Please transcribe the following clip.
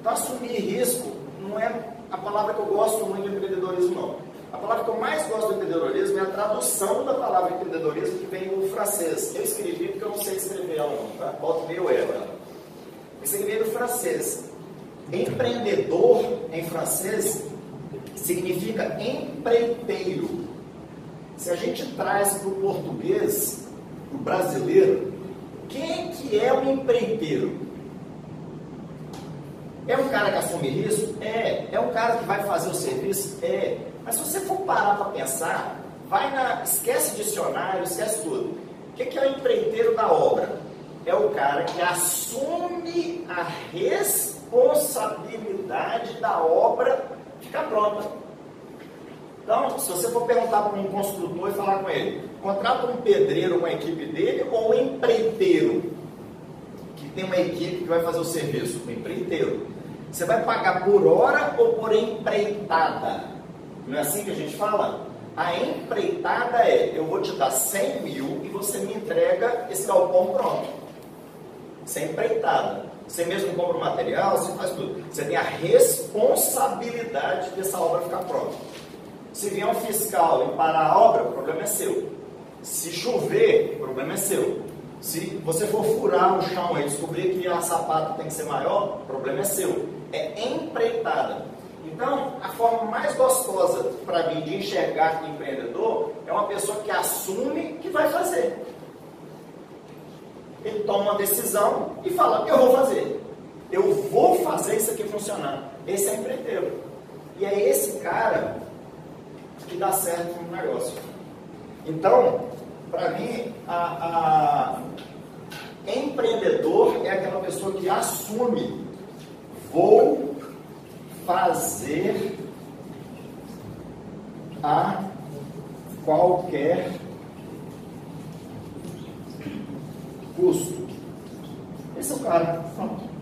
Então, assumir risco não é a palavra que eu gosto muito de empreendedorismo, não. A palavra que eu mais gosto do empreendedorismo é a tradução da palavra empreendedorismo que vem do francês. Eu escrevi porque eu não sei escrever ela, não, tá? Volta meio ela. Escrevi do francês. Empreendedor, em francês, significa empreiteiro. Se a gente traz para o português, para o brasileiro, quem que é o empreiteiro? É um cara que assume risco? É. É um cara que vai fazer o serviço? É. Mas se você for parar para pensar, vai na. Esquece dicionário, esquece tudo. O que é o empreiteiro da obra? É o cara que assume a responsabilidade da obra ficar pronta. Então, se você for perguntar para um construtor e falar com ele, contrata um pedreiro com a equipe dele ou um empreiteiro tem uma equipe que vai fazer o serviço? Um empreiteiro. Você vai pagar por hora ou por empreitada? Não é assim que a gente fala? A empreitada é, eu vou te dar 100 mil e você me entrega esse galpão pronto. Isso é empreitada. Você mesmo compra o material, você faz tudo. Você tem a responsabilidade dessa obra ficar pronta. Se vier um fiscal e parar a obra, o problema é seu. Se chover, o problema é seu. Se você for furar o chão e descobrir que a sapata tem que ser maior, o problema é seu. É empreitada. Então, a forma mais gostosa para mim de enxergar empreendedor é uma pessoa que assume que vai fazer. Ele toma uma decisão e fala: Eu vou fazer. Eu vou fazer isso aqui funcionar. Esse é empreiteiro. E é esse cara que dá certo no negócio. Então, para mim, a, a empreendedor é aquela pessoa que assume: vou fazer a qualquer custo. Esse é o cara. Pronto.